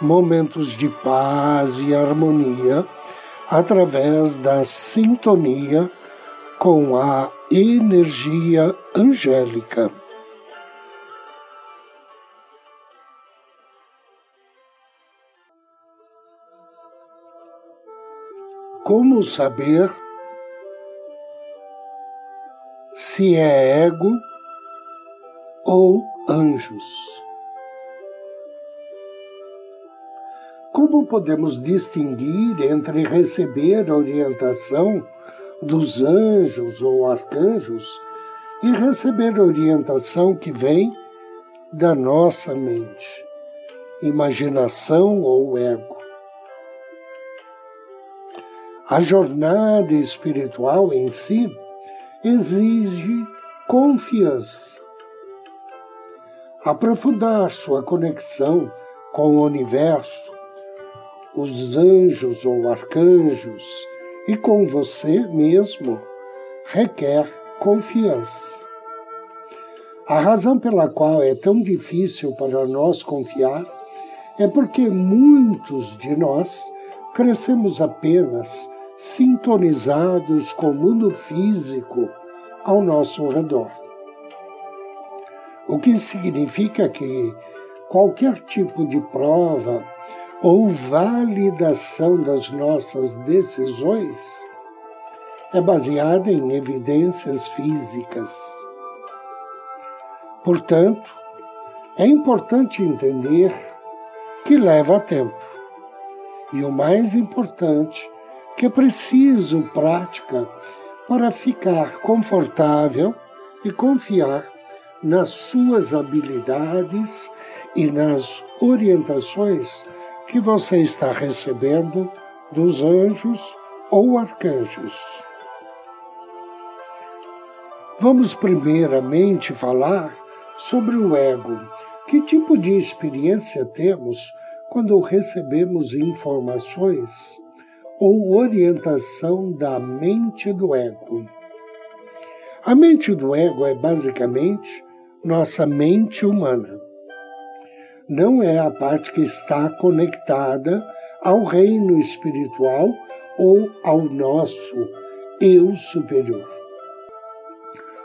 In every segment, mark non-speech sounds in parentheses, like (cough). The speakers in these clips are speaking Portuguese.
momentos de paz e harmonia através da sintonia com a energia angélica. Como saber se é ego ou anjos? Como podemos distinguir entre receber orientação dos anjos ou arcanjos e receber orientação que vem da nossa mente, imaginação ou ego? A jornada espiritual em si exige confiança. Aprofundar sua conexão com o universo os anjos ou arcanjos e com você mesmo requer confiança. A razão pela qual é tão difícil para nós confiar é porque muitos de nós crescemos apenas sintonizados com o mundo físico ao nosso redor. O que significa que qualquer tipo de prova ou validação das nossas decisões é baseada em evidências físicas. Portanto, é importante entender que leva tempo. E o mais importante, que é preciso prática para ficar confortável e confiar nas suas habilidades e nas orientações que você está recebendo dos anjos ou arcanjos. Vamos primeiramente falar sobre o ego. Que tipo de experiência temos quando recebemos informações ou orientação da mente do ego? A mente do ego é basicamente nossa mente humana não é a parte que está conectada ao reino espiritual ou ao nosso eu superior.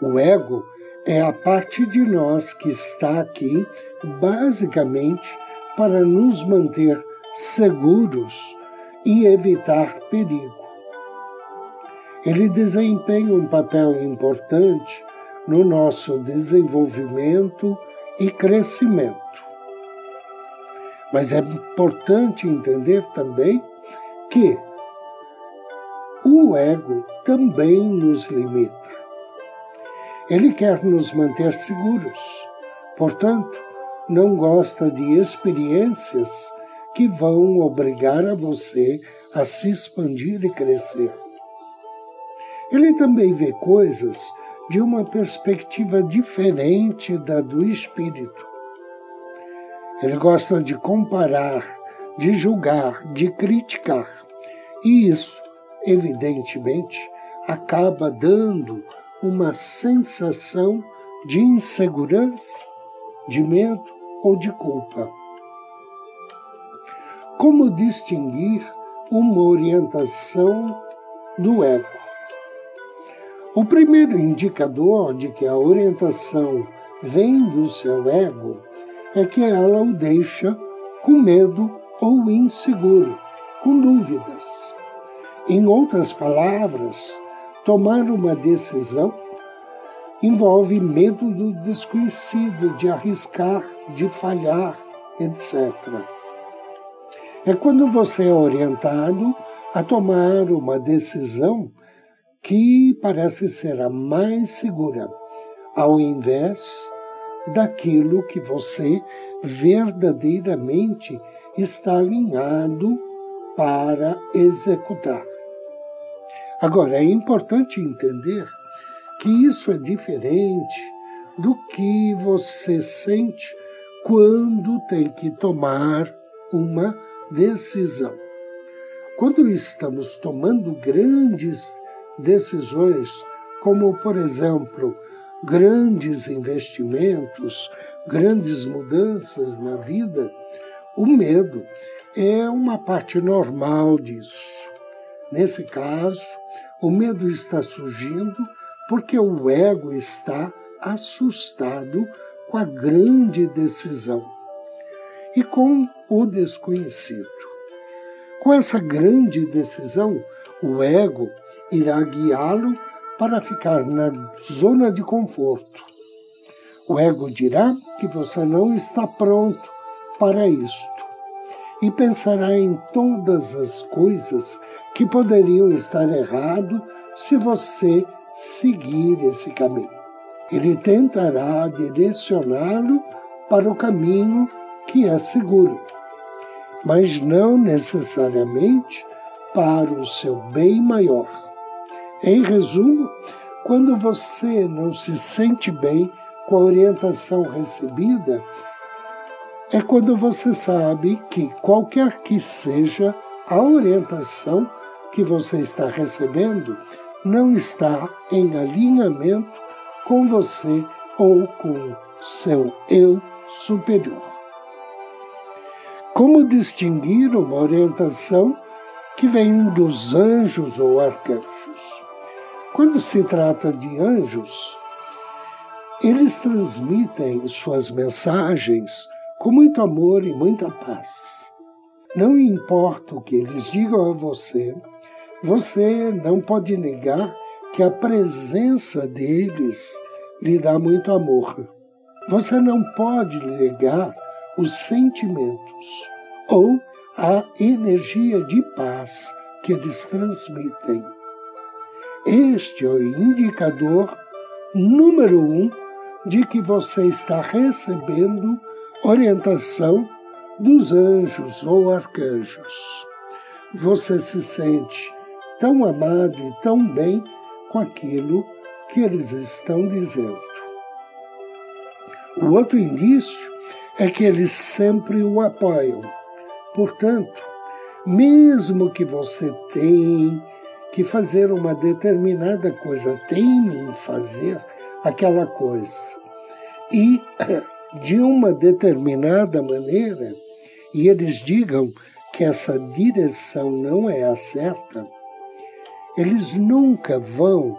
O ego é a parte de nós que está aqui basicamente para nos manter seguros e evitar perigo. Ele desempenha um papel importante no nosso desenvolvimento e crescimento. Mas é importante entender também que o ego também nos limita. Ele quer nos manter seguros, portanto, não gosta de experiências que vão obrigar a você a se expandir e crescer. Ele também vê coisas de uma perspectiva diferente da do espírito. Ele gosta de comparar, de julgar, de criticar. E isso, evidentemente, acaba dando uma sensação de insegurança, de medo ou de culpa. Como distinguir uma orientação do ego? O primeiro indicador de que a orientação vem do seu ego é que ela o deixa com medo ou inseguro, com dúvidas. Em outras palavras, tomar uma decisão envolve medo do desconhecido, de arriscar, de falhar, etc. É quando você é orientado a tomar uma decisão que parece ser a mais segura, ao invés daquilo que você verdadeiramente está alinhado para executar. Agora, é importante entender que isso é diferente do que você sente quando tem que tomar uma decisão. Quando estamos tomando grandes decisões, como, por exemplo, grandes investimentos, grandes mudanças na vida, o medo é uma parte normal disso. Nesse caso, o medo está surgindo porque o ego está assustado com a grande decisão e com o desconhecido. Com essa grande decisão, o ego irá guiá-lo para ficar na zona de conforto. O ego dirá que você não está pronto para isto e pensará em todas as coisas que poderiam estar errado se você seguir esse caminho. Ele tentará direcioná-lo para o caminho que é seguro, mas não necessariamente para o seu bem maior. Em resumo, quando você não se sente bem com a orientação recebida, é quando você sabe que qualquer que seja a orientação que você está recebendo, não está em alinhamento com você ou com seu eu superior. Como distinguir uma orientação que vem dos anjos ou arcanjos? Quando se trata de anjos, eles transmitem suas mensagens com muito amor e muita paz. Não importa o que eles digam a você, você não pode negar que a presença deles lhe dá muito amor. Você não pode negar os sentimentos ou a energia de paz que eles transmitem. Este é o indicador número um de que você está recebendo orientação dos anjos ou arcanjos. Você se sente tão amado e tão bem com aquilo que eles estão dizendo. O outro indício é que eles sempre o apoiam. Portanto, mesmo que você tenha que fazer uma determinada coisa, teime em fazer aquela coisa. E (coughs) de uma determinada maneira, e eles digam que essa direção não é a certa, eles nunca vão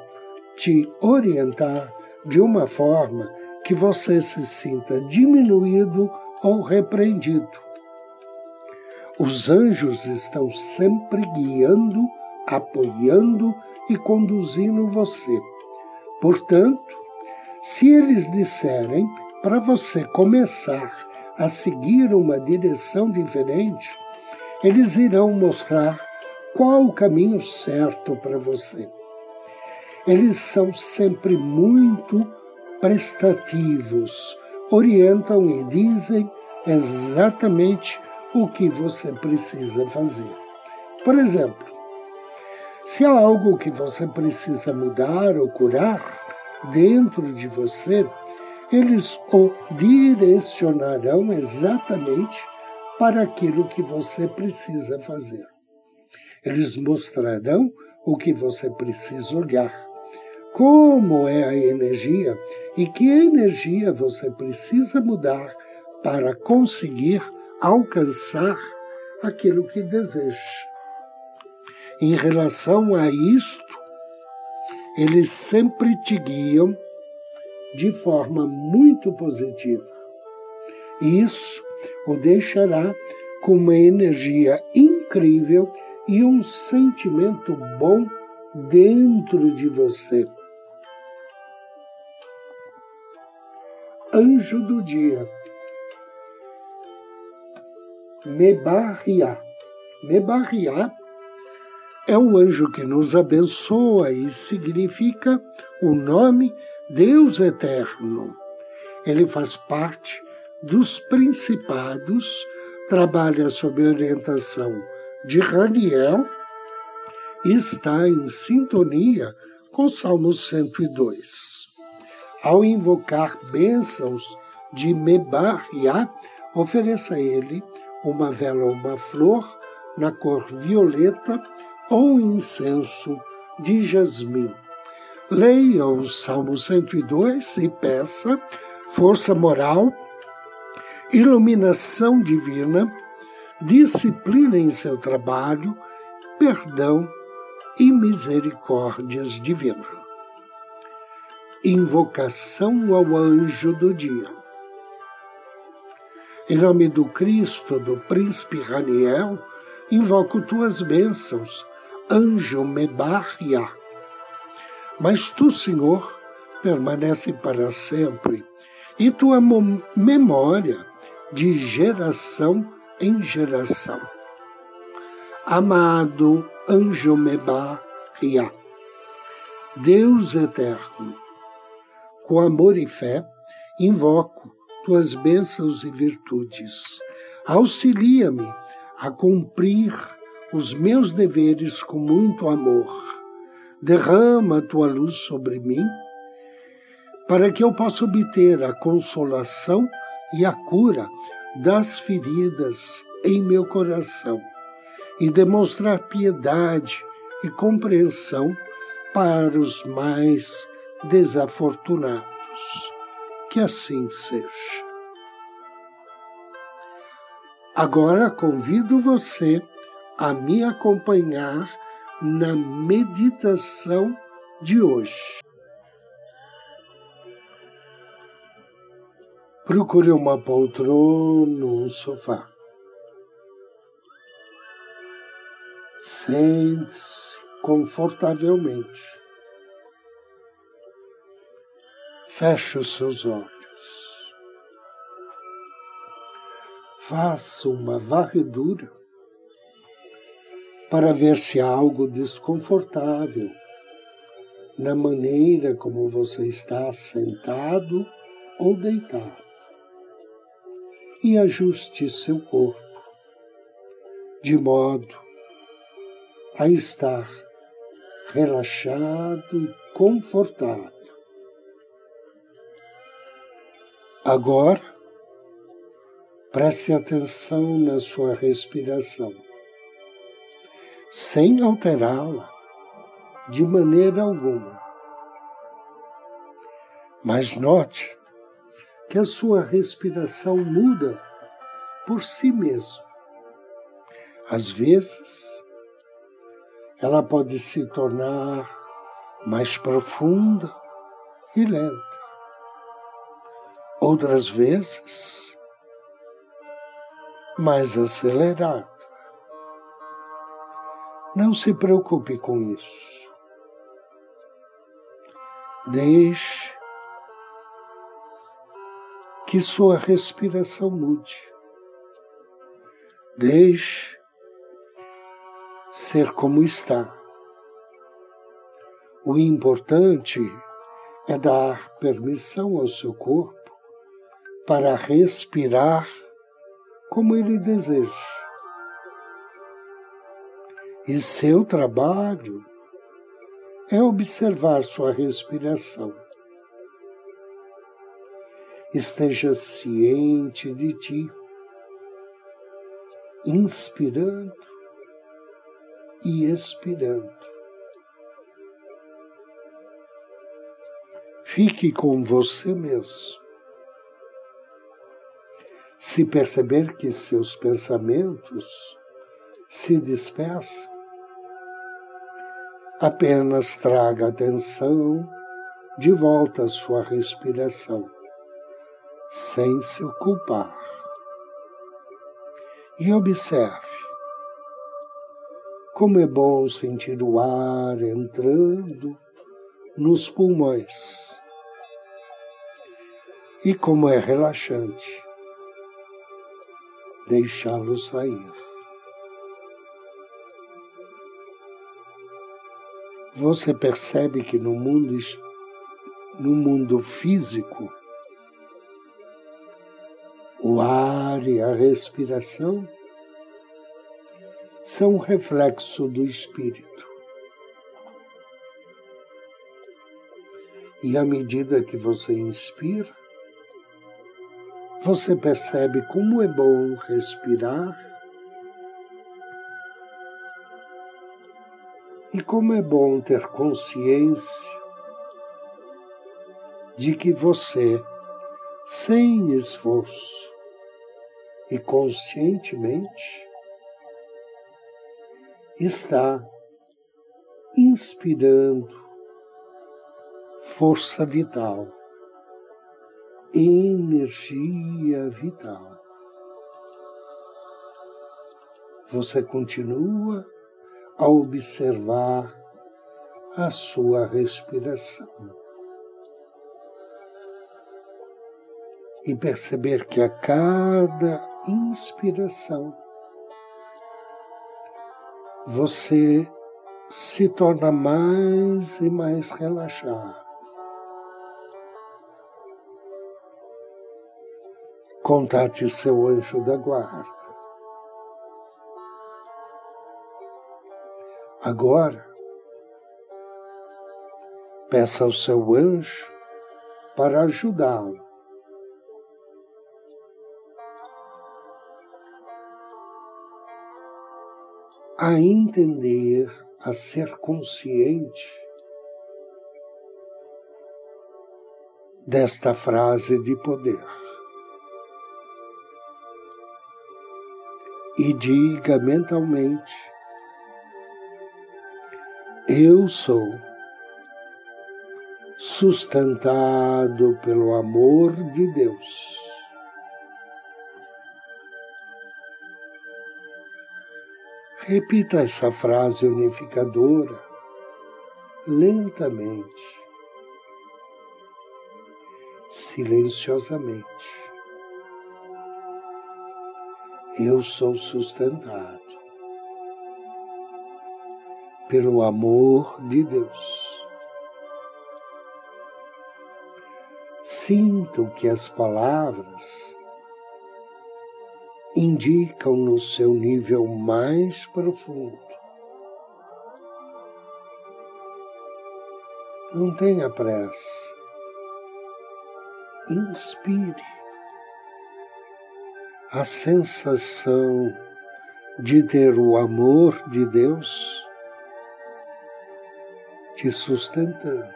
te orientar de uma forma que você se sinta diminuído ou repreendido. Os anjos estão sempre guiando apoiando e conduzindo você. Portanto, se eles disserem para você começar a seguir uma direção diferente, eles irão mostrar qual o caminho certo para você. Eles são sempre muito prestativos, orientam e dizem exatamente o que você precisa fazer. Por exemplo, se há algo que você precisa mudar ou curar dentro de você, eles o direcionarão exatamente para aquilo que você precisa fazer. Eles mostrarão o que você precisa olhar, como é a energia e que energia você precisa mudar para conseguir alcançar aquilo que deseja em relação a isto, eles sempre te guiam de forma muito positiva. Isso o deixará com uma energia incrível e um sentimento bom dentro de você. Anjo do dia. Mebarriá. Mebarriá é o anjo que nos abençoa e significa o nome Deus Eterno. Ele faz parte dos principados, trabalha sob orientação de Raniel e está em sintonia com Salmo 102. Ao invocar bênçãos de Mebahiá, ofereça a ele uma vela ou uma flor na cor violeta ou incenso de jasmim. Leia o Salmo 102 e peça força moral, iluminação divina, disciplina em seu trabalho, perdão e misericórdias divinas. Invocação ao anjo do dia. Em nome do Cristo, do príncipe Raniel, invoco tuas bênçãos, anjo Mebaria. Mas tu, Senhor, permanece para sempre, e tua memória de geração em geração. Amado anjo Mebaria, Deus eterno, com amor e fé, invoco tuas bênçãos e virtudes. Auxilia-me a cumprir os meus deveres com muito amor. Derrama a tua luz sobre mim, para que eu possa obter a consolação e a cura das feridas em meu coração e demonstrar piedade e compreensão para os mais desafortunados. Que assim seja. Agora convido você a me acompanhar na meditação de hoje. Procure uma poltrona um sofá. Sente-se confortavelmente. Feche os seus olhos. faça uma varredura para ver se há algo desconfortável na maneira como você está sentado ou deitado. E ajuste seu corpo de modo a estar relaxado e confortável. Agora, Preste atenção na sua respiração, sem alterá-la de maneira alguma. Mas note que a sua respiração muda por si mesma. Às vezes, ela pode se tornar mais profunda e lenta. Outras vezes, mais acelerada. Não se preocupe com isso. Deixe que sua respiração mude. Deixe ser como está. O importante é dar permissão ao seu corpo para respirar como ele deseja. E seu trabalho é observar sua respiração. Esteja ciente de ti, inspirando e expirando. Fique com você mesmo se perceber que seus pensamentos se dispersam, apenas traga atenção de volta à sua respiração, sem se ocupar. E observe como é bom sentir o ar entrando nos pulmões e como é relaxante deixá-lo sair. Você percebe que no mundo, no mundo físico O ar e a respiração são reflexo do espírito. E à medida que você inspira, você percebe como é bom respirar e como é bom ter consciência de que você, sem esforço e conscientemente, está inspirando força vital, energia vital. Você continua a observar a sua respiração. e perceber que a cada inspiração você se torna mais e mais relaxado. Contate seu anjo da guarda. Agora, peça ao seu anjo para ajudá-lo a entender, a ser consciente desta frase de poder. E diga mentalmente: Eu sou sustentado pelo amor de Deus. Repita essa frase unificadora lentamente, silenciosamente. Eu sou sustentado pelo amor de Deus. Sinto que as palavras indicam no seu nível mais profundo. Não tenha pressa. Inspire a sensação de ter o amor de Deus te sustentando.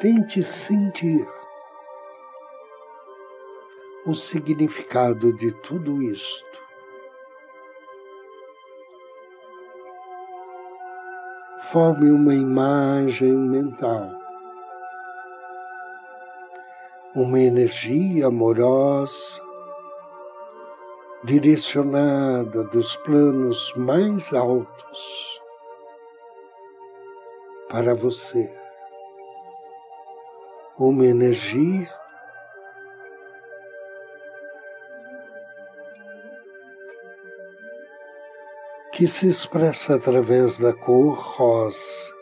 Tente sentir o significado de tudo isto. Forme uma imagem mental, uma energia amorosa direcionada dos planos mais altos para você. Uma energia que se expressa através da cor rosa,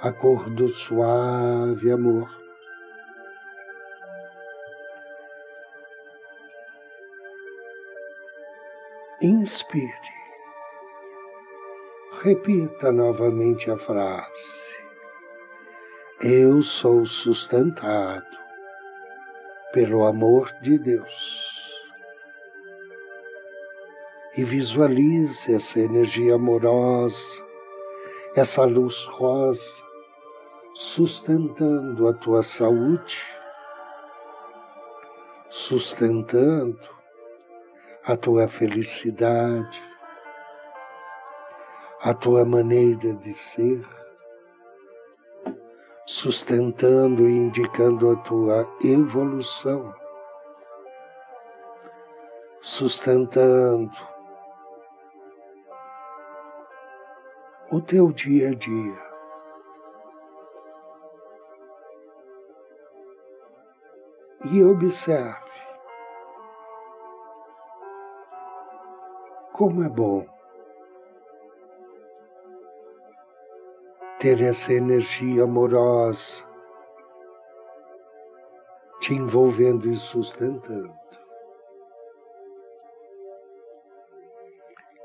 a cor do suave amor. Inspire. Repita novamente a frase. Eu sou sustentado pelo amor de Deus e visualize essa energia amorosa, essa luz rosa, sustentando a tua saúde, sustentando a tua felicidade, a tua maneira de ser, sustentando e indicando a tua evolução, sustentando o teu dia a dia. E observe como é bom ter essa energia amorosa te envolvendo e sustentando.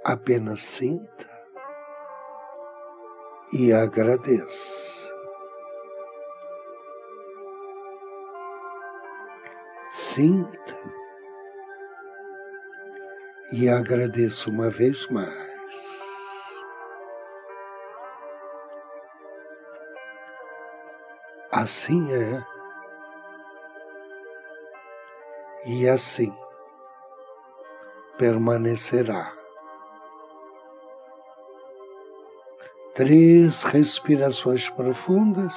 Apenas sinta e agradeça. Sinta e agradeça uma vez mais. Assim é. E assim permanecerá. Três respirações profundas.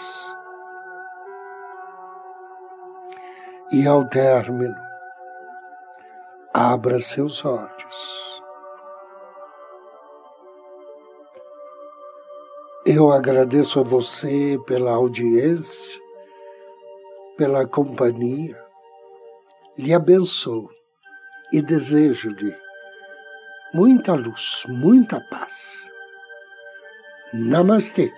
E ao término, abra seus olhos. Eu agradeço a você pela audiência, pela companhia, lhe abençoo e desejo-lhe muita luz, muita paz. Namastê.